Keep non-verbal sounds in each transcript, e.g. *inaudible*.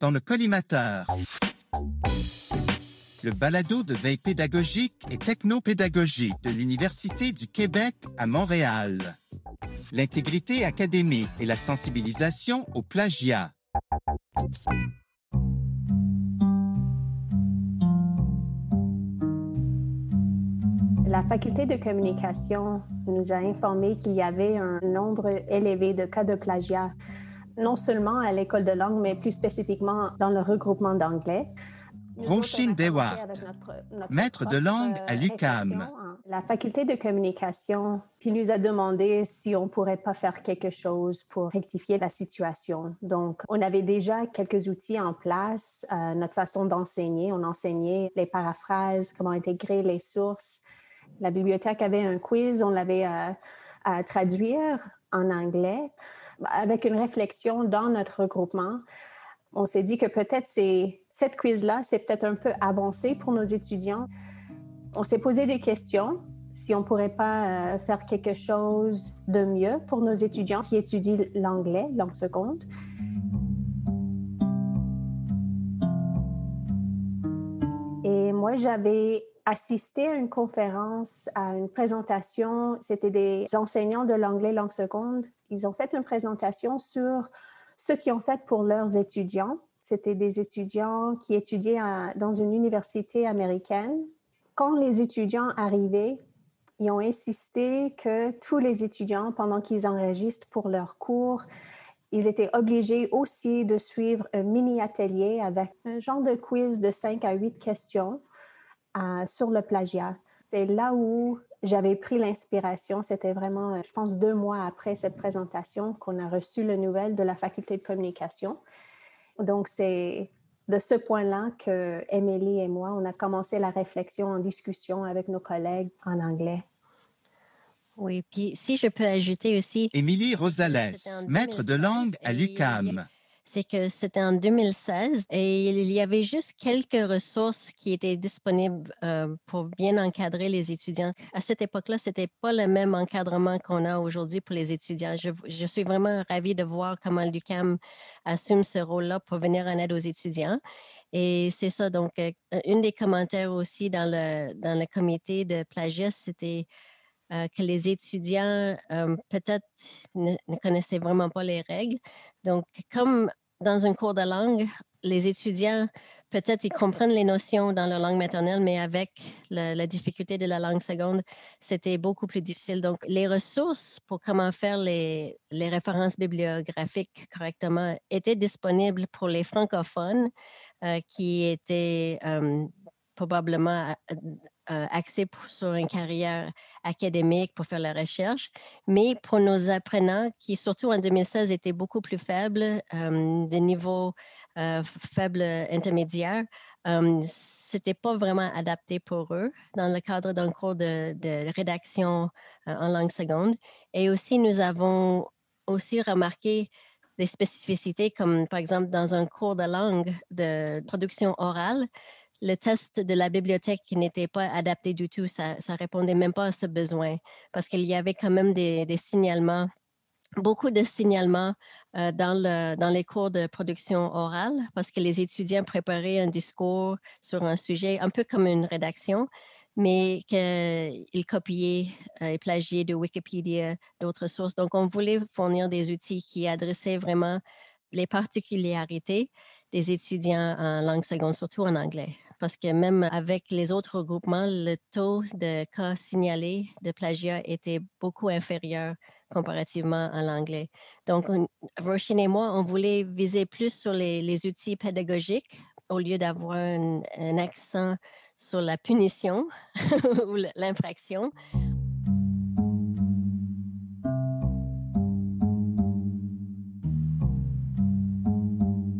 dans le collimateur. Le balado de veille pédagogique et technopédagogique de l'Université du Québec à Montréal. L'intégrité académique et la sensibilisation au plagiat. La faculté de communication nous a informé qu'il y avait un nombre élevé de cas de plagiat, non seulement à l'école de langue, mais plus spécifiquement dans le regroupement d'anglais. Roisin Dewart, maître de langue à l'UCAM. La faculté de communication puis nous a demandé si on pourrait pas faire quelque chose pour rectifier la situation. Donc, on avait déjà quelques outils en place, euh, notre façon d'enseigner. On enseignait les paraphrases, comment intégrer les sources. La bibliothèque avait un quiz, on l'avait euh, à traduire en anglais avec une réflexion dans notre regroupement on s'est dit que peut-être cette quiz-là, c'est peut-être un peu avancé pour nos étudiants. On s'est posé des questions si on pourrait pas euh, faire quelque chose de mieux pour nos étudiants qui étudient l'anglais, langue seconde. Et moi, j'avais assisté à une conférence, à une présentation. C'était des enseignants de l'anglais langue seconde. Ils ont fait une présentation sur ce qu'ils ont fait pour leurs étudiants. C'était des étudiants qui étudiaient dans une université américaine. Quand les étudiants arrivaient, ils ont insisté que tous les étudiants, pendant qu'ils enregistrent pour leurs cours, ils étaient obligés aussi de suivre un mini-atelier avec un genre de quiz de 5 à 8 questions euh, sur le plagiat. C'est là où j'avais pris l'inspiration. C'était vraiment, euh, je pense, deux mois après cette présentation qu'on a reçu le nouvelle de la faculté de communication. Donc, c'est de ce point-là que Émilie et moi, on a commencé la réflexion en discussion avec nos collègues en anglais. Oui, puis si je peux ajouter aussi. Émilie Rosales, maître de langue à l'UCAM c'est que c'était en 2016 et il y avait juste quelques ressources qui étaient disponibles euh, pour bien encadrer les étudiants. À cette époque-là, c'était pas le même encadrement qu'on a aujourd'hui pour les étudiants. Je, suis vraiment ravie de voir comment l'UCAM assume ce rôle-là pour venir en aide aux étudiants. Et c'est ça, donc, euh, une des commentaires aussi dans le, dans le comité de plagiat, c'était euh, que les étudiants peut-être ne, connaissaient vraiment pas les règles. Donc, comme dans un cours de langue, les étudiants, peut-être, ils comprennent les notions dans leur langue maternelle, mais avec la, difficulté de la langue seconde, c'était beaucoup plus difficile. Donc, les ressources pour comment faire les, références bibliographiques correctement étaient disponibles pour les francophones euh, qui étaient euh, probablement euh, axés sur une carrière académique pour faire la recherche, mais pour nos apprenants qui, surtout en 2016, étaient beaucoup plus faibles, euh, de niveau euh, faible intermédiaire, euh, c'était pas vraiment adapté pour eux dans le cadre d'un cours de, de rédaction en langue seconde. Et aussi, nous avons aussi remarqué des spécificités comme par exemple dans un cours de langue de production orale, le test de la bibliothèque n'était pas adapté du tout. Ça ne répondait même pas à ce besoin parce qu'il y avait quand même des, signalements, beaucoup de signalements euh, dans, le, dans les cours de production orale parce que les étudiants préparaient un discours sur un sujet un peu comme une rédaction mais qu'ils copiaient euh, et plagiaient de Wikipédia, d'autres sources. Donc, on voulait fournir des outils qui adressaient vraiment les particularités des étudiants en langue seconde, surtout en anglais parce que même avec les autres regroupements, le taux de cas signalés de plagiat était beaucoup inférieur comparativement à l'anglais. Donc, Roshin et moi, on voulait viser plus sur les, outils pédagogiques au lieu d'avoir un accent sur la punition *laughs* ou l'infraction.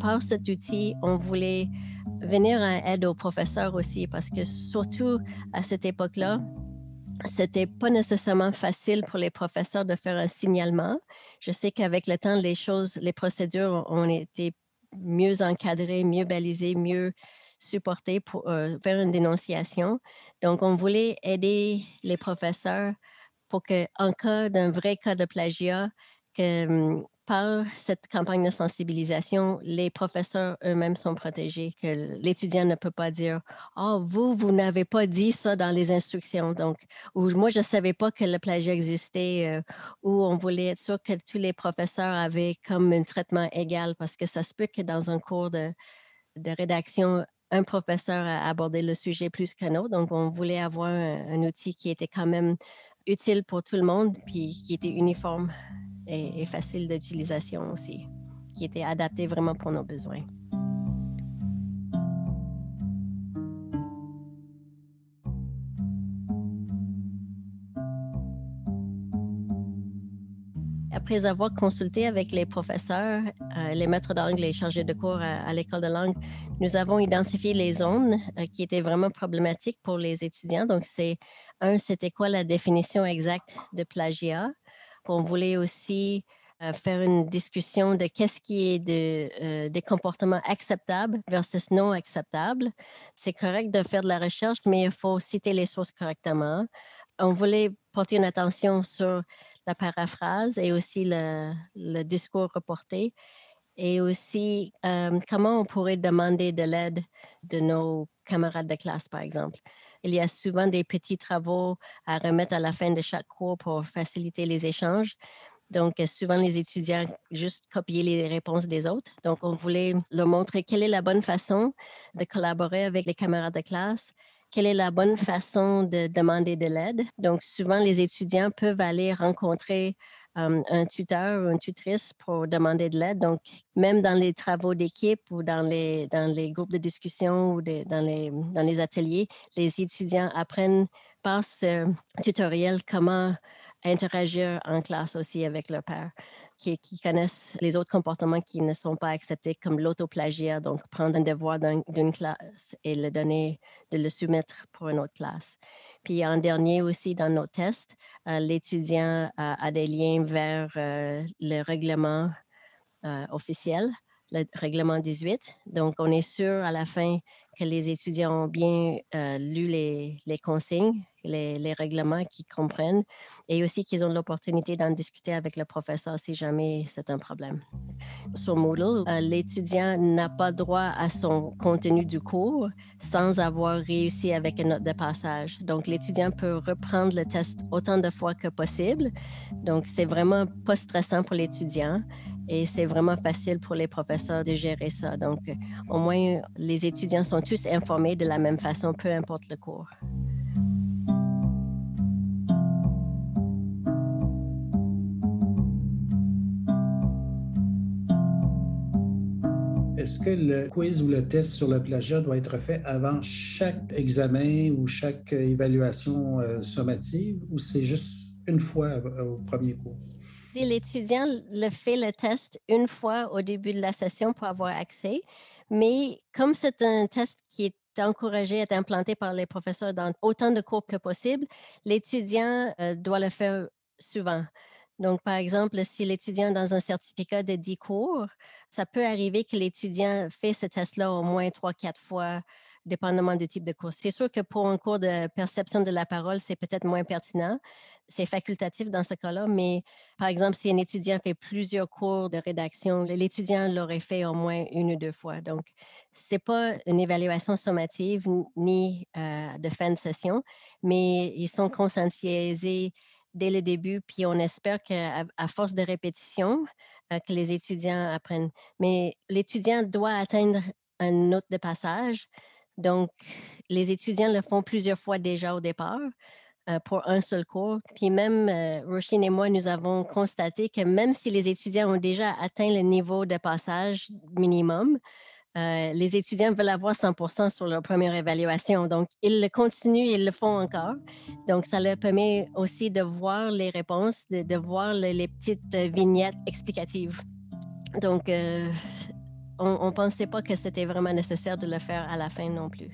Par cet outil, on voulait venir en aide aux professeurs aussi, parce que surtout à cette époque-là, c'était pas nécessairement facile pour les professeurs de faire un signalement. Je sais qu'avec le temps, les choses, les procédures ont été mieux encadrées, mieux balisées, mieux supportées pour euh, faire une dénonciation. Donc, on voulait aider les professeurs pour que, en cas d'un vrai cas de plagiat, hum, par cette campagne de sensibilisation, les professeurs eux-mêmes sont protégés, que l'étudiant ne peut pas dire Oh, vous, vous n'avez pas dit ça dans les instructions. Donc, ou moi, je ne savais pas que le plagiat existait, euh, ou on voulait être sûr que tous les professeurs avaient comme un traitement égal, parce que ça se peut que dans un cours de, de rédaction, un professeur a abordé le sujet plus qu'un autre. Donc, on voulait avoir un outil qui était quand même utile pour tout le monde, puis qui était uniforme et, facile d'utilisation aussi, qui était adapté vraiment pour nos besoins. après avoir consulté avec les professeurs, euh, les maîtres d'anglais, les chargés de cours à, l'école de langue, nous avons identifié les zones euh, qui étaient vraiment problématiques pour les étudiants. Donc, c'est un, c'était quoi la définition exacte de plagiat? On voulait aussi faire une discussion de qu'est-ce qui est de, des comportements acceptables versus non acceptables. C'est correct de faire de la recherche, mais il faut citer les sources correctement. On voulait porter une attention sur la paraphrase et aussi le, discours reporté. Et aussi, comment on pourrait demander de l'aide de nos camarades de classe, par exemple. Il y a souvent des petits travaux à remettre à la fin de chaque cours pour faciliter les échanges. Donc, souvent, les étudiants juste copier les réponses des autres. Donc, on voulait leur montrer quelle est la bonne façon de collaborer avec les camarades de classe quelle est la bonne façon de demander de l'aide. Donc, souvent, les étudiants peuvent aller rencontrer un tuteur ou une tutrice pour demander de l'aide. Donc, même dans les travaux d'équipe ou dans les, dans les groupes de discussion ou dans, les, dans les ateliers, les étudiants apprennent par ce tutoriel comment interagir en classe aussi avec leur père qui, connaissent les autres comportements qui ne sont pas acceptés, comme l'autoplagiat, donc prendre un devoir d'une classe et le donner, de le soumettre pour une autre classe. Puis en dernier aussi, dans nos tests, euh, l'étudiant a, des liens vers euh, le règlement euh, officiel le règlement 18. Donc, on est sûr à la fin que les étudiants ont bien lu les, consignes, les, règlements qu'ils comprennent et aussi qu'ils ont l'opportunité d'en discuter avec le professeur si jamais c'est un problème. Sur Moodle, euh, l'étudiant n'a pas droit à son contenu du cours sans avoir réussi avec une note de passage. Donc, l'étudiant peut reprendre le test autant de fois que possible. Donc, c'est vraiment pas stressant pour l'étudiant et c'est vraiment facile pour les professeurs de gérer ça. Donc, au moins, les étudiants sont tous informés de la même façon, peu importe le cours. Est-ce que le quiz ou le test sur le plagiat doit être fait avant chaque examen ou chaque évaluation euh, sommative ou c'est juste une fois euh, au premier cours? l'étudiant le fait le test une fois au début de la session pour avoir accès, mais comme c'est un test qui est encouragé à être implanté par les professeurs dans autant de cours que possible, l'étudiant euh, doit le faire souvent. Donc, par exemple, si l'étudiant dans un certificat de 10 cours, ça peut arriver que l'étudiant fait ce test-là au moins trois, quatre fois dépendamment du type de cours. C'est sûr que pour un cours de perception de la parole, c'est peut-être moins pertinent. C'est facultatif dans ce cas-là, mais par exemple, si un étudiant fait plusieurs cours de rédaction, l'étudiant l'aurait fait au moins une ou deux fois. Donc, ce n'est pas une évaluation sommative ni euh, de fin de session, mais ils sont conscientisés dès le début, puis on espère qu'à à force de répétition, que les étudiants apprennent. Mais l'étudiant doit atteindre un note de passage donc, les étudiants le font plusieurs fois déjà au départ euh, pour un seul cours. Puis même, euh, Roisin et moi, nous avons constaté que même si les étudiants ont déjà atteint le niveau de passage minimum, euh, les étudiants veulent avoir 100% sur leur première évaluation. Donc, ils le continuent, ils le font encore. Donc, ça leur permet aussi de voir les réponses, de, voir les petites vignettes explicatives. Donc, on ne pensait pas que c'était vraiment nécessaire de le faire à la fin non plus.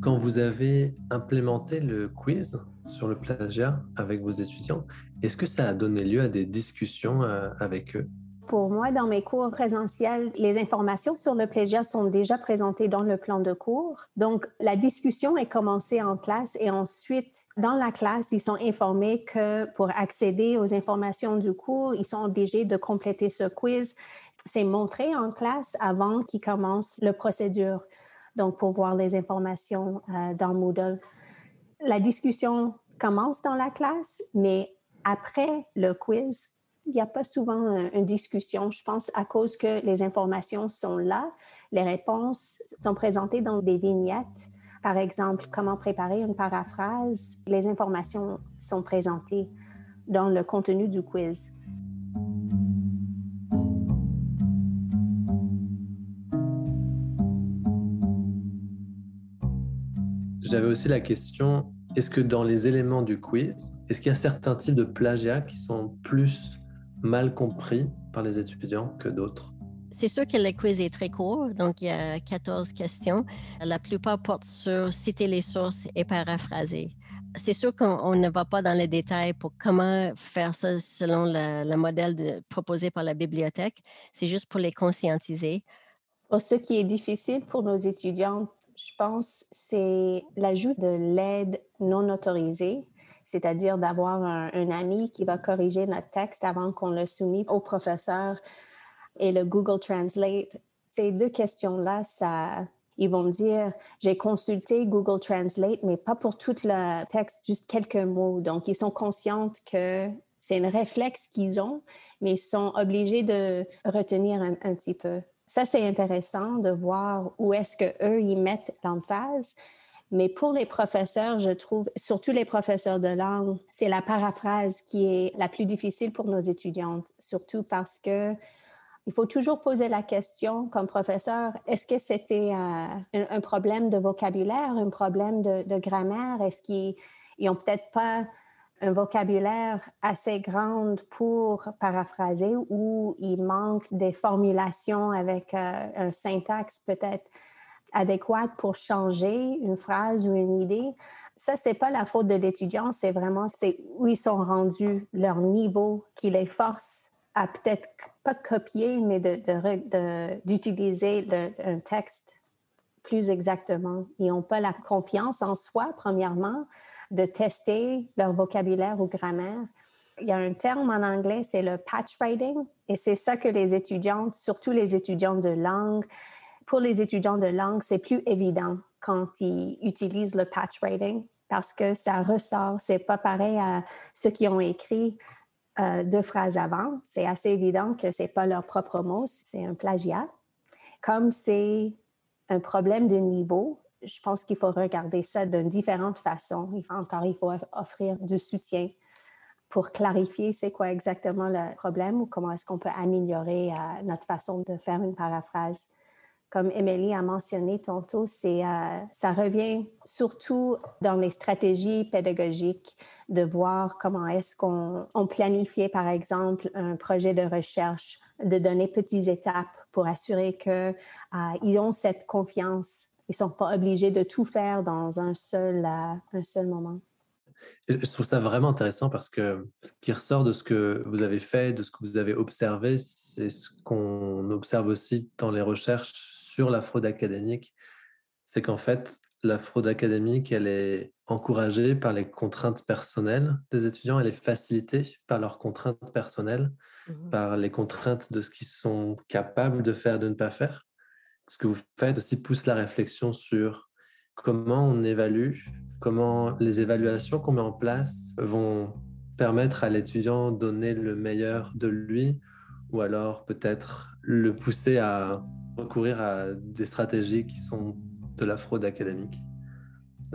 Quand vous avez implémenté le quiz sur le plagiat avec vos étudiants, est-ce que ça a donné lieu à des discussions euh, avec eux? Pour moi, dans mes cours présentiels, les informations sur le plagiat sont déjà présentées dans le plan de cours. Donc, la discussion est commencée en classe et ensuite, dans la classe, ils sont informés que pour accéder aux informations du cours, ils sont obligés de compléter ce quiz. C'est montré en classe avant qu'ils commencent la procédure. Donc, pour voir les informations euh, dans Moodle. La discussion commence dans la classe, mais après le quiz, il n'y a pas souvent une discussion, je pense, à cause que les informations sont là. Les réponses sont présentées dans des vignettes. Par exemple, comment préparer une paraphrase. Les informations sont présentées dans le contenu du quiz. J'avais aussi la question, est-ce que dans les éléments du quiz, est-ce qu'il y a certains types de plagiat qui sont plus mal compris par les étudiants que d'autres? C'est sûr que le quiz est très court, donc il y a 14 questions. La plupart portent sur citer les sources et paraphraser. C'est sûr qu'on ne va pas dans les détails pour comment faire ça selon le, modèle proposé par la bibliothèque. C'est juste pour les conscientiser. Ce qui est difficile pour nos étudiants, je pense, c'est l'ajout de l'aide non autorisée c'est-à-dire d'avoir un, ami qui va corriger notre texte avant qu'on le soumette au professeur et le Google Translate. Ces deux questions-là, ils vont me dire, j'ai consulté Google Translate, mais pas pour tout le texte, juste quelques mots. Donc, ils sont conscients que c'est un réflexe qu'ils ont, mais ils sont obligés de retenir un, un petit peu. Ça, c'est intéressant de voir où est-ce qu'eux, ils mettent l'emphase. Mais pour les professeurs, je trouve, surtout les professeurs de langue, c'est la paraphrase qui est la plus difficile pour nos étudiantes, surtout parce que il faut toujours poser la question comme professeur, est-ce que c'était euh, un, problème de vocabulaire, un problème de, grammaire? Est-ce qu'ils n'ont peut-être pas un vocabulaire assez grand pour paraphraser ou il manque des formulations avec euh, un syntaxe peut-être adéquate pour changer une phrase ou une idée. Ça, c'est pas la faute de l'étudiant, c'est vraiment où ils sont rendus, leur niveau qui les force à peut-être pas copier, mais d'utiliser de, un texte plus exactement. Ils n'ont pas la confiance en soi, premièrement, de tester leur vocabulaire ou grammaire. Il y a un terme en anglais, c'est le patch writing, et c'est ça que les étudiantes, surtout les étudiants de langue, pour les étudiants de langue, c'est plus évident quand ils utilisent le patch writing parce que ça ressort. C'est pas pareil à ceux qui ont écrit euh, deux phrases avant. C'est assez évident que c'est pas leur propre mot, c'est un plagiat. Comme c'est un problème de niveau, je pense qu'il faut regarder ça d'une différente façon. Encore, il faut offrir du soutien pour clarifier c'est quoi exactement le problème ou comment est-ce qu'on peut améliorer euh, notre façon de faire une paraphrase comme Émilie a mentionné tantôt, c'est, euh, ça revient surtout dans les stratégies pédagogiques de voir comment est-ce qu'on on planifie, par exemple, un projet de recherche, de donner petites étapes pour assurer qu'ils euh, ont cette confiance. Ils ne sont pas obligés de tout faire dans un seul, euh, un seul moment. Je trouve ça vraiment intéressant parce que ce qui ressort de ce que vous avez fait, de ce que vous avez observé, c'est ce qu'on observe aussi dans les recherches sur la fraude académique, c'est qu'en fait, la fraude académique, elle est encouragée par les contraintes personnelles des étudiants, elle est facilitée par leurs contraintes personnelles, mmh par les contraintes de ce qu'ils sont capables de faire, de ne pas faire. Ce que vous faites aussi pousse la réflexion sur comment on évalue, comment les évaluations qu'on met en place vont permettre à l'étudiant de donner le meilleur de lui, ou alors peut-être le pousser à recourir à des stratégies qui sont de la fraude académique.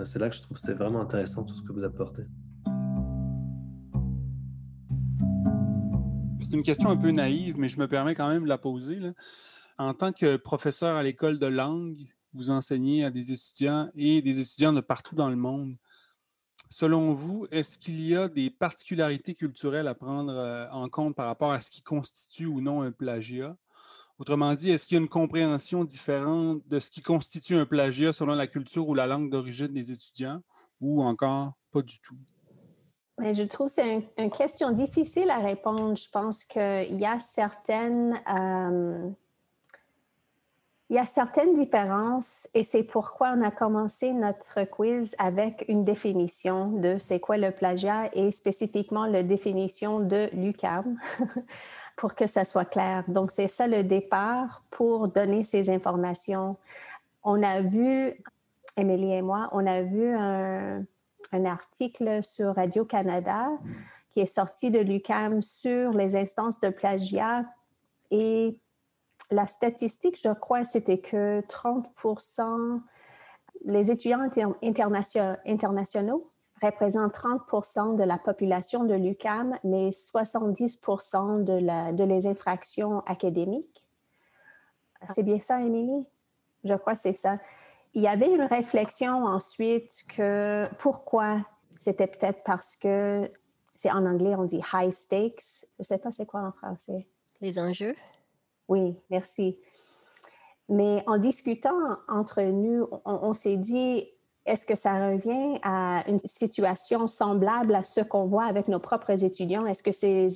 C'est là que je trouve c'est vraiment intéressant tout ce que vous apportez. C'est une question un peu naïve, mais je me permets quand même de la poser. En tant que professeur à l'école de langue, vous enseignez à des étudiants et des étudiants de partout dans le monde. Selon vous, est-ce qu'il y a des particularités culturelles à prendre euh, en compte par rapport à ce qui constitue ou non un plagiat? Autrement dit, est-ce qu'il y a une compréhension différente de ce qui constitue un plagiat selon la culture ou la langue d'origine des étudiants ou encore pas du tout? Mais je trouve que c'est une question difficile à répondre. Je pense qu'il y a certaines, euh, il y a certaines différences et c'est pourquoi on a commencé notre quiz avec une définition de c'est quoi le plagiat et spécifiquement la définition de l'UCAM *laughs* pour que ça soit clair. Donc, c'est ça le départ pour donner ces informations. On a vu, Émilie et moi, on a vu un, article sur Radio-Canada qui est sorti de l'UCAM sur les instances de plagiat et la statistique, je crois, c'était que 30% les étudiants internationaux représentent 30% de la population de l'UCAM, mais 70 de, la, de les infractions académiques. C'est bien ça, Émilie? Je crois que c'est ça. Il y avait une réflexion ensuite que pourquoi c'était peut-être parce que c'est en anglais, on dit high stakes. Je ne sais pas c'est quoi en français. Les enjeux. Oui, merci. Mais en discutant entre nous, on, s'est dit, est-ce que ça revient à une situation semblable à ce qu'on voit avec nos propres étudiants? Est-ce que ces,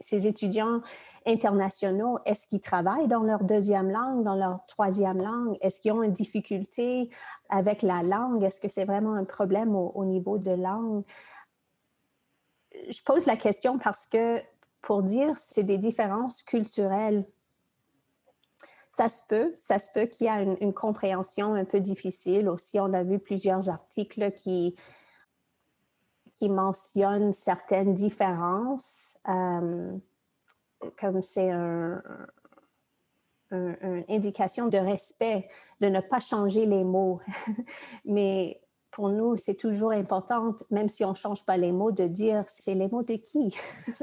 ces étudiants internationaux, est-ce qu'ils travaillent dans leur deuxième langue, dans leur troisième langue? Est-ce qu'ils ont une difficulté avec la langue? Est-ce que c'est vraiment un problème au, niveau de langue? Je pose la question parce que pour dire c'est des différences culturelles, ça se peut, ça se peut qu'il y ait une, compréhension un peu difficile aussi. On a vu plusieurs articles qui, qui mentionnent certaines différences. Euh, comme c'est une indication de respect, de ne pas changer les mots. *laughs* Mais pour nous, c'est toujours important, même si on ne change pas les mots, de dire c'est les mots de qui? *laughs*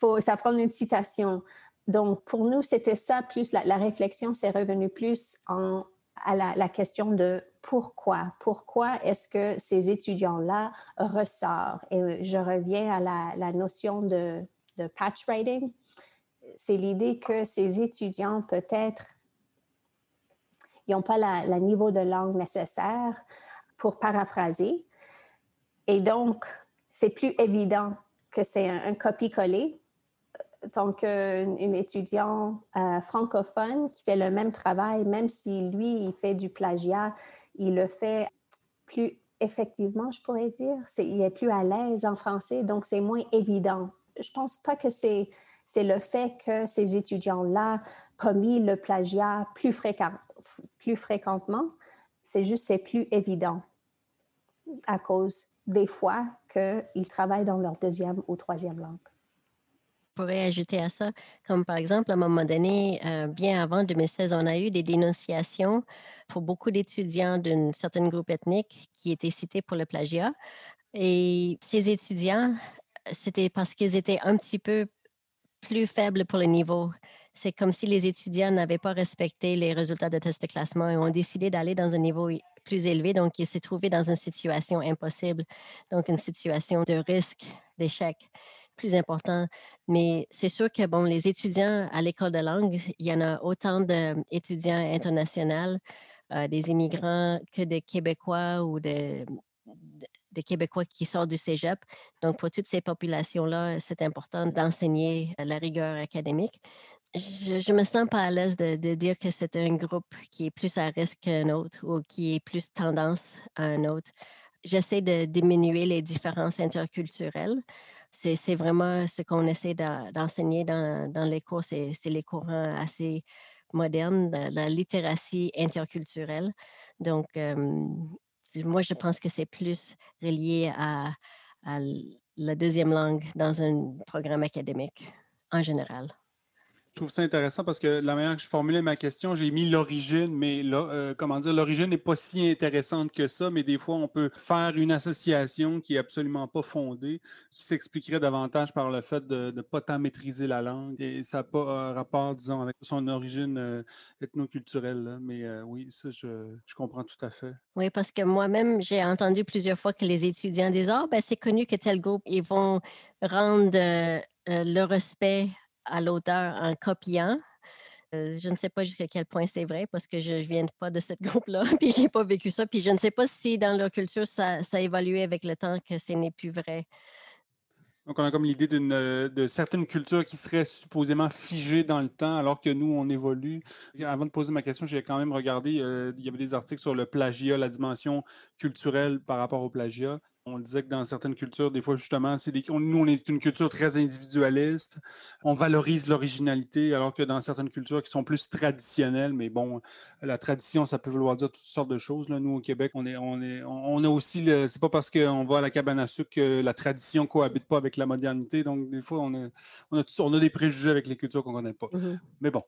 faut, ça prend une citation. Donc, pour nous, c'était ça, plus la, réflexion s'est revenue plus en, à la, question de pourquoi. Pourquoi est-ce que ces étudiants-là ressortent? Et je reviens à la, notion de de patch writing, c'est l'idée que ces étudiants, peut-être, ils n'ont pas le niveau de langue nécessaire pour paraphraser. Et donc, c'est plus évident que c'est un, copie-coller. Tant qu'un étudiant euh, francophone qui fait le même travail, même si lui, il fait du plagiat, il le fait plus effectivement, je pourrais dire. il est plus à l'aise en français, donc c'est moins évident je pense pas que c'est le fait que ces étudiants-là commis le plagiat plus, plus fréquemment. C'est juste c'est plus évident à cause des fois qu'ils travaillent dans leur deuxième ou troisième langue. Pourrais ajouter à ça, comme par exemple, à un moment donné, euh, bien avant 2016, on a eu des dénonciations pour beaucoup d'étudiants d'un certain groupe ethnique qui étaient cités pour le plagiat. Et ces étudiants c'était parce qu'ils étaient un petit peu plus faibles pour le niveau. C'est comme si les étudiants n'avaient pas respecté les résultats de test de classement et ont décidé d'aller dans un niveau plus élevé. Donc, ils s'est trouvé dans une situation impossible, donc une situation de risque d'échec plus important. Mais c'est sûr que, bon, les étudiants à l'école de langue, il y en a autant d'étudiants internationaux, euh, des immigrants que des Québécois ou de, des Québécois qui sortent du cégep. Donc, pour toutes ces populations-là, c'est important d'enseigner la rigueur académique. Je ne me sens pas à l'aise de, dire que c'est un groupe qui est plus à risque qu'un autre ou qui est plus tendance à un autre. J'essaie de diminuer les différences interculturelles. C'est vraiment ce qu'on essaie d'enseigner dans, les cours, c'est les courants assez modernes, la littératie interculturelle. Donc, moi, je pense que c'est plus relié à, la deuxième langue dans un programme académique en général. Je trouve ça intéressant parce que la manière que je formulais ma question, j'ai mis l'origine, mais euh, comment dire, l'origine n'est pas si intéressante que ça, mais des fois, on peut faire une association qui est absolument pas fondée, qui s'expliquerait davantage par le fait de ne pas tant maîtriser la langue et ça n'a pas un rapport, disons, avec son origine euh, ethnoculturelle. Mais euh, oui, ça, je, comprends tout à fait. Oui, parce que moi-même, j'ai entendu plusieurs fois que les étudiants disent Ah, ben, c'est connu que tel groupe, ils vont rendre le respect à l'auteur en copiant. Euh, je ne sais pas jusqu'à quel point c'est vrai parce que je ne viens pas de ce *laughs* groupe-là, puis je n'ai pas vécu ça, puis je ne sais pas si dans leur culture ça, ça a évolué avec le temps que ce n'est plus vrai. Donc, on a comme l'idée de certaines cultures qui seraient supposément figées dans le temps, alors que nous, on évolue. avant de poser ma question, j'ai quand même regardé, euh, il y avait des articles sur le plagiat, la dimension culturelle par rapport au plagiat. On disait que dans certaines cultures, des fois, justement, c'est nous, on est une culture très individualiste. On valorise l'originalité, alors que dans certaines cultures qui sont plus traditionnelles, mais bon, la tradition, ça peut vouloir dire toutes sortes de choses. Là. Nous, au Québec, on est, on est, on a aussi, c'est pas parce qu'on va à la cabane à sucre que la tradition cohabite pas avec la modernité. Donc, des fois, on a, on a, on a des préjugés avec les cultures qu'on connaît pas. Mm-hmm. Mais bon,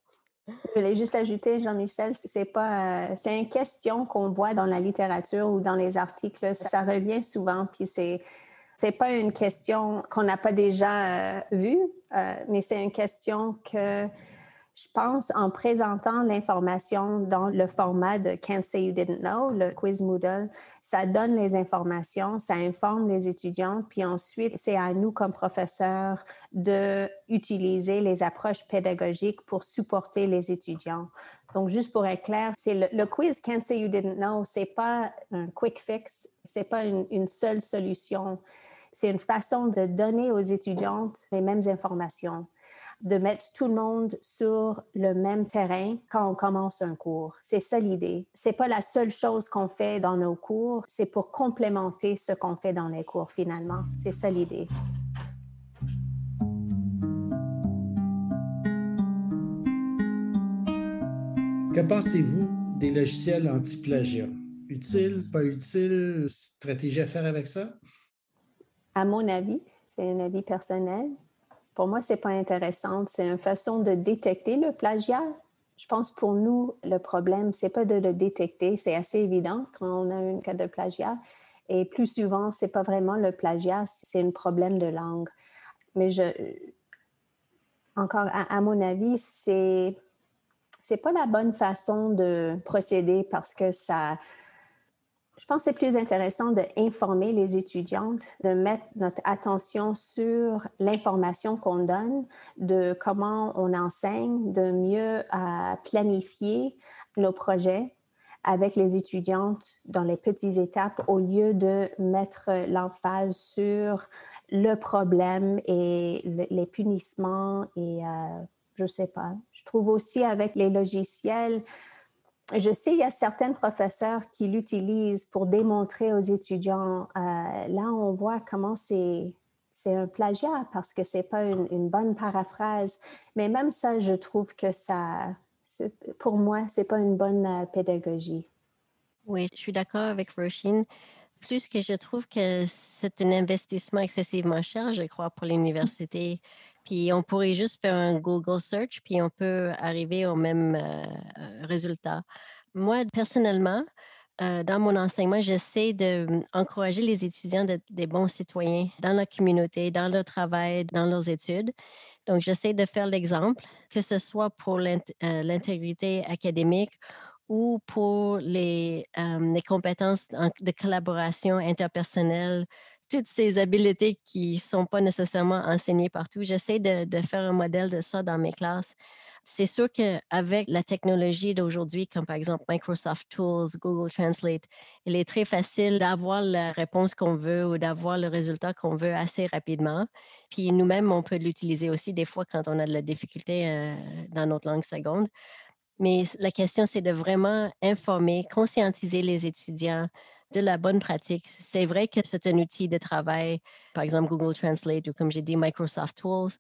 je voulais juste ajouter, Jean-Michel, c'est pas, euh, c'est une question qu'on voit dans la littérature ou dans les articles. Ça, revient souvent, puis c'est, c'est pas une question qu'on n'a pas déjà euh, vue, euh, mais c'est une question que je pense en présentant l'information dans le format de Can't Say You Didn't Know, le quiz Moodle, ça donne les informations, ça informe les étudiants, puis ensuite, c'est à nous comme professeurs d'utiliser les approches pédagogiques pour supporter les étudiants. Donc, juste pour être clair, le, quiz Can't Say You Didn't Know, c'est pas un quick fix, c'est pas une seule solution. C'est une façon de donner aux étudiantes les mêmes informations de mettre tout le monde sur le même terrain quand on commence un cours. C'est ça l'idée. C'est pas la seule chose qu'on fait dans nos cours, c'est pour complémenter ce qu'on fait dans les cours finalement. C'est ça l'idée. Que pensez-vous des logiciels anti-plagiat? Utile, pas utile, stratégie à faire avec ça? À mon avis, c'est un avis personnel, pour moi, c'est pas intéressant. C'est une façon de détecter le plagiat. Je pense pour nous, le problème, c'est pas de le détecter. C'est assez évident quand on a un cas de plagiat. Et plus souvent, c'est pas vraiment le plagiat, c'est un problème de langue. Mais je, encore, à, à mon avis, c'est c'est pas la bonne façon de procéder parce que ça, je pense que c'est plus intéressant d'informer les étudiantes, de mettre notre attention sur l'information qu'on donne, de comment on enseigne, de mieux planifier nos projets avec les étudiantes dans les petites étapes au lieu de mettre l'emphase sur le problème et les punissements et euh, je sais pas. Je trouve aussi avec les logiciels, je sais, il y a certains professeurs qui l'utilisent pour démontrer aux étudiants. Euh, là, on voit comment c'est un plagiat parce que c'est pas une, bonne paraphrase. Mais même ça, je trouve que ça, pour moi, c'est pas une bonne euh, pédagogie. Oui, je suis d'accord avec Roisin. Plus que je trouve que c'est un investissement excessivement cher, je crois, pour l'université. Puis on pourrait juste faire un Google search, puis on peut arriver au même euh, euh, résultat. Moi, personnellement, euh, dans mon enseignement, j'essaie d'encourager les étudiants d'être des bons citoyens dans la communauté, dans leur travail, dans leurs études. Donc, j'essaie de faire l'exemple, que ce soit pour l'intégrité académique ou pour les compétences de collaboration interpersonnelle toutes ces habiletés qui ne sont pas nécessairement enseignées partout. J'essaie de, faire un modèle de ça dans mes classes. C'est sûr qu'avec la technologie d'aujourd'hui, comme par exemple Microsoft Tools, Google Translate, il est très facile d'avoir la réponse qu'on veut ou d'avoir le résultat qu'on veut assez rapidement. Puis nous-mêmes, on peut l'utiliser aussi des fois quand on a de la difficulté euh, dans notre langue seconde. Mais la question, c'est de vraiment informer, conscientiser les étudiants de la bonne pratique. C'est vrai que c'est un outil de travail, par exemple Google Translate ou comme j'ai dit Microsoft Tools,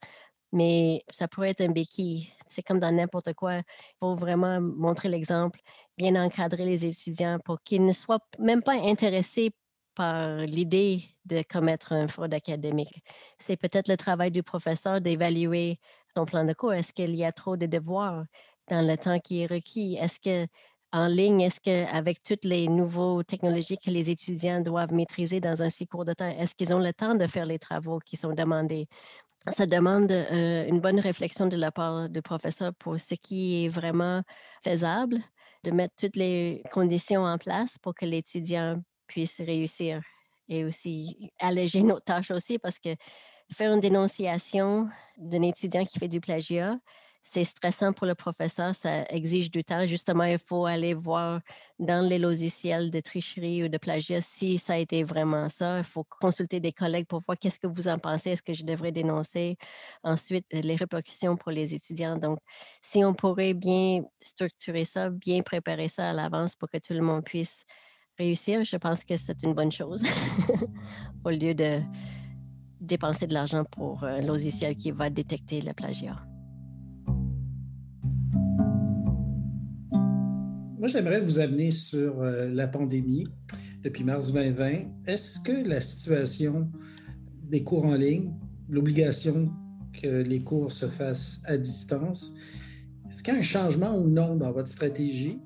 mais ça pourrait être un béquille. C'est comme dans n'importe quoi. Il faut vraiment montrer l'exemple, bien encadrer les étudiants pour qu'ils ne soient même pas intéressés par l'idée de commettre un fraude académique. C'est peut-être le travail du professeur d'évaluer son plan de cours. Est-ce qu'il y a trop de devoirs dans le temps qui est requis? Est-ce que en ligne, est-ce qu'avec toutes les nouvelles technologies que les étudiants doivent maîtriser dans un si court de temps, est-ce qu'ils ont le temps de faire les travaux qui sont demandés? Ça demande euh, une bonne réflexion de la part du professeur pour ce qui est vraiment faisable, de mettre toutes les conditions en place pour que l'étudiant puisse réussir et aussi alléger nos tâches aussi parce que faire une dénonciation d'un étudiant qui fait du plagiat, c'est stressant pour le professeur, ça exige du temps. Justement, il faut aller voir dans les logiciels de tricherie ou de plagiat si ça a été vraiment ça. Il faut consulter des collègues pour voir qu'est-ce que vous en pensez, est-ce que je devrais dénoncer. Ensuite, les répercussions pour les étudiants. Donc, si on pourrait bien structurer ça, bien préparer ça à l'avance pour que tout le monde puisse réussir, je pense que c'est une bonne chose *laughs* au lieu de dépenser de l'argent pour un logiciel qui va détecter le plagiat. Moi, j'aimerais vous amener sur euh, la pandémie depuis mars 2020. Est-ce que la situation des cours en ligne, l'obligation que les cours se fassent à distance, est-ce qu'il y a un changement ou non dans votre stratégie?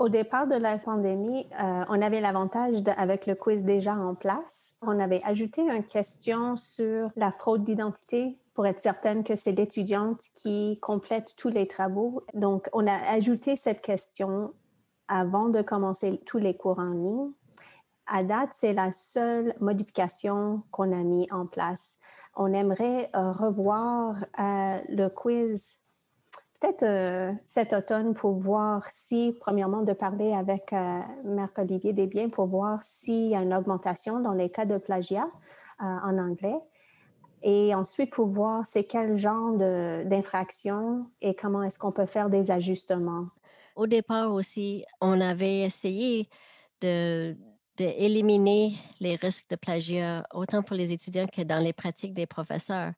Au départ de la pandémie, euh, on avait l'avantage avec le quiz déjà en place. On avait ajouté une question sur la fraude d'identité pour être certaine que c'est l'étudiante qui complète tous les travaux. Donc, on a ajouté cette question avant de commencer tous les cours en ligne. À date, c'est la seule modification qu'on a mis en place. On aimerait euh, revoir euh, le quiz peut-être euh, cet automne pour voir si, premièrement, de parler avec Marc-Olivier Desbiens pour voir s'il y a une augmentation dans les cas de plagiat en anglais et ensuite pour voir c'est quel genre d'infraction et comment est-ce qu'on peut faire des ajustements. Au départ aussi, on avait essayé de d'éliminer les risques de plagiat autant pour les étudiants que dans les pratiques des professeurs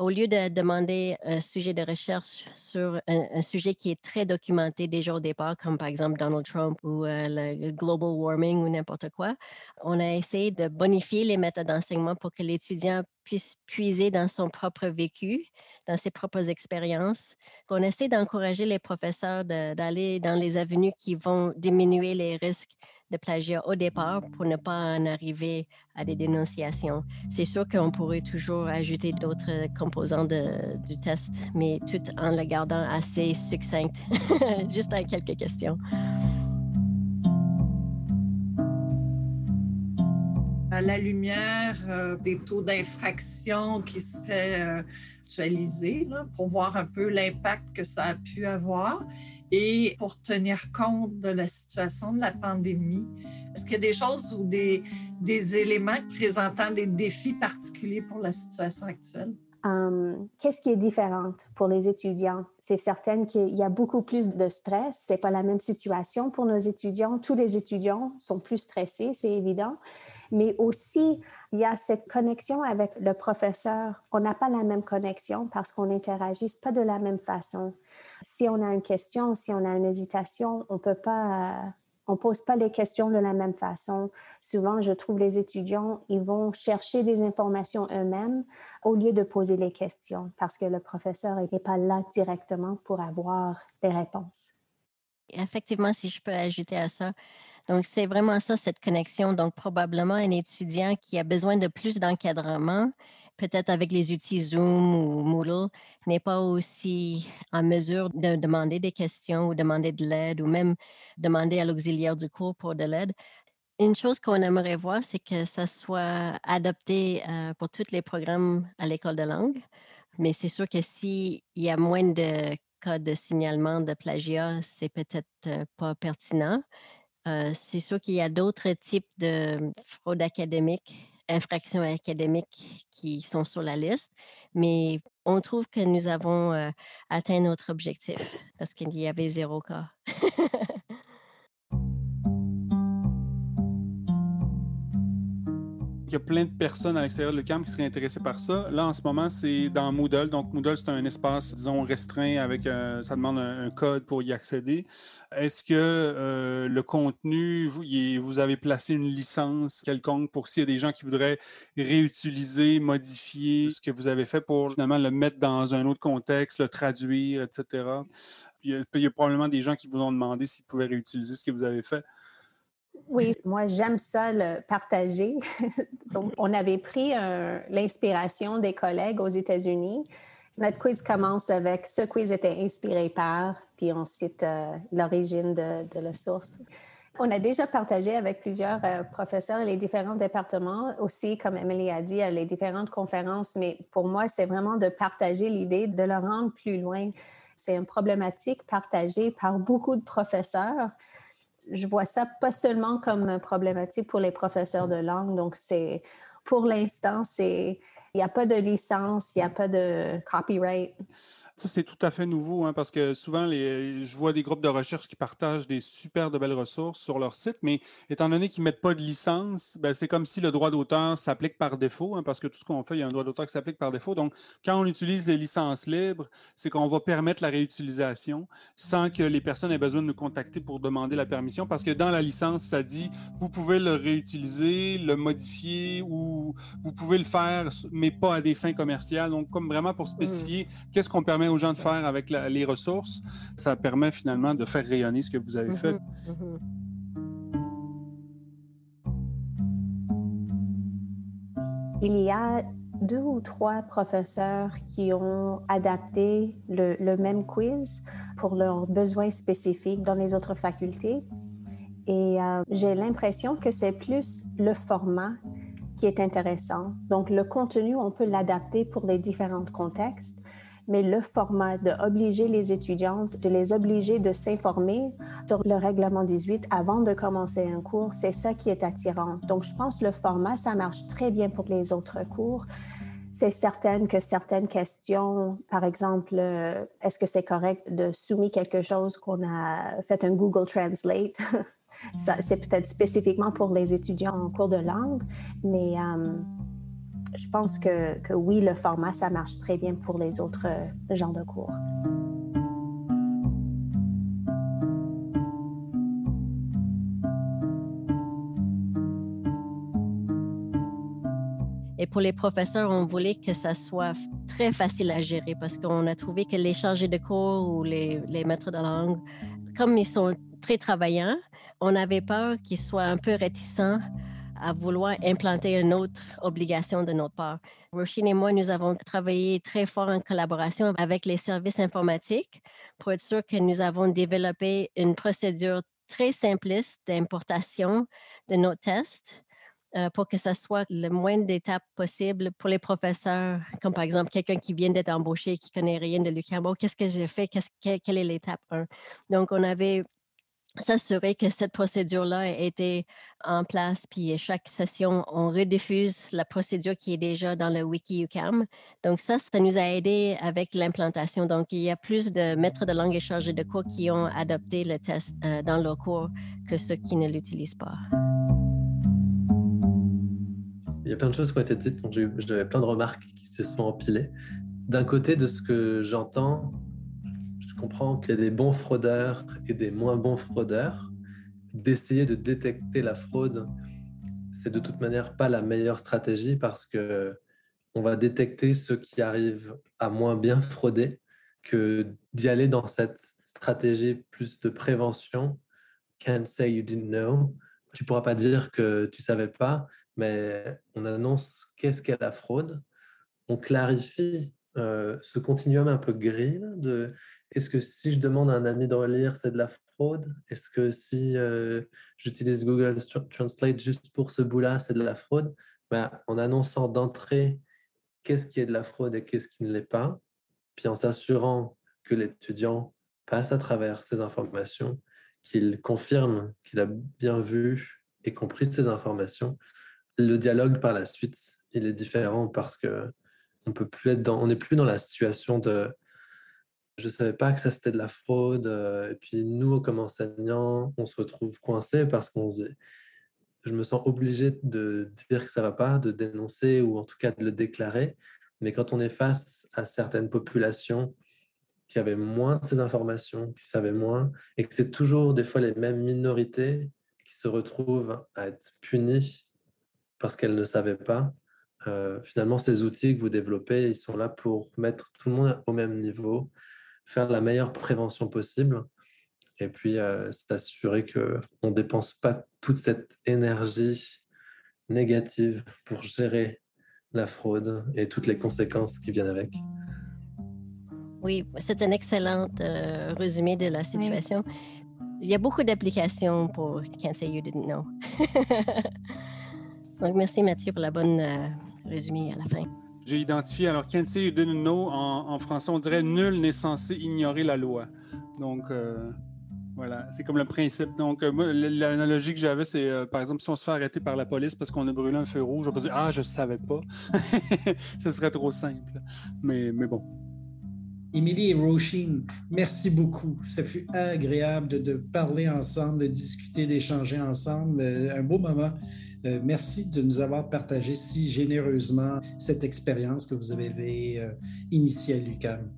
au lieu de demander un sujet de recherche sur un, sujet qui est très documenté déjà au départ, comme par exemple Donald Trump ou euh, le global warming ou n'importe quoi, on a essayé de bonifier les méthodes d'enseignement pour que l'étudiant puisse puiser dans son propre vécu, dans ses propres expériences. On essaie d'encourager les professeurs d'aller dans les avenues qui vont diminuer les risques de plagiat au départ pour ne pas en arriver à des dénonciations. C'est sûr qu'on pourrait toujours ajouter d'autres composants du test, mais tout en le gardant assez succinct, *laughs* juste à quelques questions. À la lumière euh, des taux d'infraction qui seraient euh, pour voir un peu l'impact que ça a pu avoir et pour tenir compte de la situation de la pandémie. Est-ce qu'il y a des choses ou des, des éléments présentant des défis particuliers pour la situation actuelle? Hum, qu'est-ce qui est différent pour les étudiants? C'est certain qu'il y a beaucoup plus de stress. C'est pas la même situation pour nos étudiants. Tous les étudiants sont plus stressés, c'est évident. Mais aussi, il y a cette connexion avec le professeur. On n'a pas la même connexion parce qu'on n'interagit pas de la même façon. Si on a une question, si on a une hésitation, on peut pas, on pose pas les questions de la même façon. Souvent, je trouve les étudiants, ils vont chercher des informations eux-mêmes au lieu de poser les questions parce que le professeur n'est pas là directement pour avoir des réponses. Effectivement, si je peux ajouter à ça, donc c'est vraiment ça, cette connexion. Donc probablement un étudiant qui a besoin de plus d'encadrement peut-être avec les outils Zoom ou Moodle, n'est pas aussi en mesure de demander des questions ou demander de l'aide ou même demander à l'auxiliaire du cours pour de l'aide. Une chose qu'on aimerait voir, c'est que ça soit adopté euh, pour tous les programmes à l'école de langue. Mais c'est sûr que s'il y a moins de cas de signalement de plagiat, c'est peut-être euh, pas pertinent. Euh, c'est sûr qu'il y a d'autres types de fraude académique infractions académiques qui sont sur la liste, mais on trouve que nous avons euh, atteint notre objectif parce qu'il y avait zéro cas. *laughs* Il y a plein de personnes à l'extérieur de camp qui seraient intéressées par ça. Là, en ce moment, c'est dans Moodle. Donc, Moodle, c'est un espace, disons, restreint avec, euh, ça demande un, code pour y accéder. Est-ce que euh, le contenu, vous, vous, avez placé une licence quelconque pour s'il y a des gens qui voudraient réutiliser, modifier ce que vous avez fait pour finalement le mettre dans un autre contexte, le traduire, etc. il y a probablement des gens qui vous ont demandé s'ils pouvaient réutiliser ce que vous avez fait. Oui, moi j'aime ça le partager. *laughs* Donc, on avait pris l'inspiration des collègues aux États-Unis. Notre quiz commence avec ce quiz était inspiré par, puis on cite euh, l'origine de, la source. On a déjà partagé avec plusieurs euh, professeurs les différents départements, aussi, comme Emily a dit, les différentes conférences, mais pour moi, c'est vraiment de partager l'idée, de le rendre plus loin. C'est une problématique partagée par beaucoup de professeurs. Je vois ça pas seulement comme problématique pour les professeurs de langue, donc c'est pour l'instant, c'est il n'y a pas de licence, il n'y a pas de copyright. Ça, c'est tout à fait nouveau, hein, parce que souvent, les, je vois des groupes de recherche qui partagent des super de belles ressources sur leur site, mais étant donné qu'ils ne mettent pas de licence, ben, c'est comme si le droit d'auteur s'applique par défaut, hein, parce que tout ce qu'on fait, il y a un droit d'auteur qui s'applique par défaut. Donc, quand on utilise les licences libres, c'est qu'on va permettre la réutilisation sans que les personnes aient besoin de nous contacter pour demander la permission, parce que dans la licence, ça dit, vous pouvez le réutiliser, le modifier ou vous pouvez le faire, mais pas à des fins commerciales. Donc, comme vraiment pour mmh. spécifier qu'est-ce qu'on permet aux gens de faire avec les ressources, ça permet finalement de faire rayonner ce que vous avez fait. Mm-hmm, mm-hmm. Il y a deux ou trois professeurs qui ont adapté le, même quiz pour leurs besoins spécifiques dans les autres facultés. Et euh, j'ai l'impression que c'est plus le format qui est intéressant. Donc, le contenu, on peut l'adapter pour les différents contextes, mais le format d'obliger les étudiantes, de les obliger de s'informer sur le règlement 18 avant de commencer un cours, c'est ça qui est attirant. Donc, je pense que le format, ça marche très bien pour les autres cours. C'est certain que certaines questions, par exemple, euh, est-ce que c'est correct de soumettre quelque chose qu'on a fait un Google Translate? *laughs* c'est peut-être spécifiquement pour les étudiants en cours de langue, mais euh, je pense que, que, oui, le format, ça marche très bien pour les autres euh, genres de cours. Et pour les professeurs, on voulait que ça soit très facile à gérer parce qu'on a trouvé que les chargés de cours ou les, les maîtres de langue, comme ils sont très travaillants, on avait peur qu'ils soient un peu réticents à vouloir implanter une autre obligation de notre part. Roisin et moi, nous avons travaillé très fort en collaboration avec les services informatiques pour être sûr que nous avons développé une procédure très simpliste d'importation de nos tests euh, pour que ce soit le moins d'étapes possible pour les professeurs, comme par exemple quelqu'un qui vient d'être embauché, qui connaît rien de Lucambo. Qu'est-ce que j'ai fait? quelle est l'étape 1? Donc, on avait s'assurer que cette procédure-là été en place, puis chaque session, on rediffuse la procédure qui est déjà dans le wiki UCAM. Donc ça, ça nous a aidé avec l'implantation. Donc, il y a plus de maîtres de langue et chargés de cours qui ont adopté le test euh, dans leur cours que ceux qui ne l'utilisent pas. Il y a plein de choses qui ont été dites, j'avais plein de remarques qui se sont empilées. D'un côté, de ce que j'entends, comprends qu'il y a des bons fraudeurs et des moins bons fraudeurs. D'essayer de détecter la fraude, c'est de toute manière pas la meilleure stratégie parce que on va détecter ceux qui arrivent à moins bien frauder que d'y aller dans cette stratégie plus de prévention. Can't say you didn't know. Tu pourras pas dire que tu savais pas, mais on annonce qu'est-ce qu'est la fraude. On clarifie euh, ce continuum un peu gris de est-ce que si je demande à un ami de relire, c'est de la fraude? Est-ce que si j'utilise Google Translate juste pour ce bout-là, c'est de la fraude? Ben, En annonçant d'entrée qu'est-ce qui est de la fraude et qu'est-ce qui ne l'est pas, puis en s'assurant que l'étudiant passe à travers ces informations, qu'il confirme qu'il a bien vu et compris ces informations, le dialogue par la suite, il est différent parce que on n'est plus dans la situation de je ne savais pas que ça c'était de la fraude. Euh, et puis nous, comme enseignants, on se retrouve coincés parce qu'on je me sens obligé de dire que ça ne va pas, de dénoncer ou en tout cas de le déclarer. Mais quand on est face à certaines populations qui avaient moins ces informations, qui savaient moins, et que c'est toujours des fois les mêmes minorités qui se retrouvent à être punies parce qu'elles ne savaient pas, euh, finalement, ces outils que vous développez, ils sont là pour mettre tout le monde au même niveau, faire la meilleure prévention possible et puis euh, s'assurer qu'on ne dépense pas toute cette énergie négative pour gérer la fraude et toutes les conséquences qui viennent avec. Oui, c'est un excellent euh, résumé de la situation. Il y a beaucoup d'applications pour Can't Say You Didn't Know. *laughs* Donc, merci Mathieu pour la bonne euh, résumé à la fin. J'ai identifié, alors You Didn't Know, en, français, on dirait Nul n'est censé ignorer la loi. Donc, euh, voilà, c'est comme le principe. Donc, euh, l'analogie que j'avais, c'est par exemple, si on se fait arrêter par la police parce qu'on a brûlé un feu rouge, on peut dire Ah, je savais pas. *laughs* Ce serait trop simple. Mais, mais bon. Émilie et Roshin, merci beaucoup. Ça fut agréable de, parler ensemble, de discuter, d'échanger ensemble. Euh, un beau moment. Euh, merci de nous avoir partagé si généreusement cette expérience que vous avez euh, initiée à l'UQAM.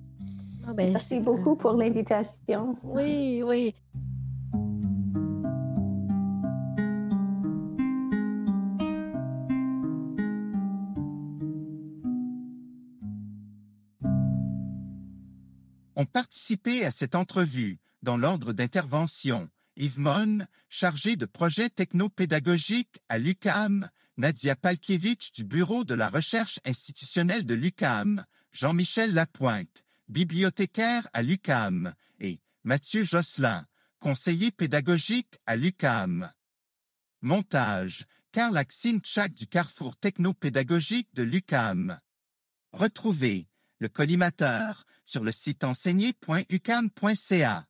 Ah, ben, merci beaucoup pour l'invitation. Oui, oui. ont participé à cette entrevue, dans l'ordre d'intervention, Yves Mon, chargé de projets technopédagogiques à l'UCAM, Nadia Palkiewicz du Bureau de la recherche institutionnelle de l'UCAM, Jean-Michel Lapointe, bibliothécaire à l'UCAM, et Mathieu Josselin, conseiller pédagogique à l'UCAM. Montage, Karl Axine Tchak du Carrefour technopédagogique de l'UCAM. Retrouvez le collimateur sur le site enseigné.ucam.ca.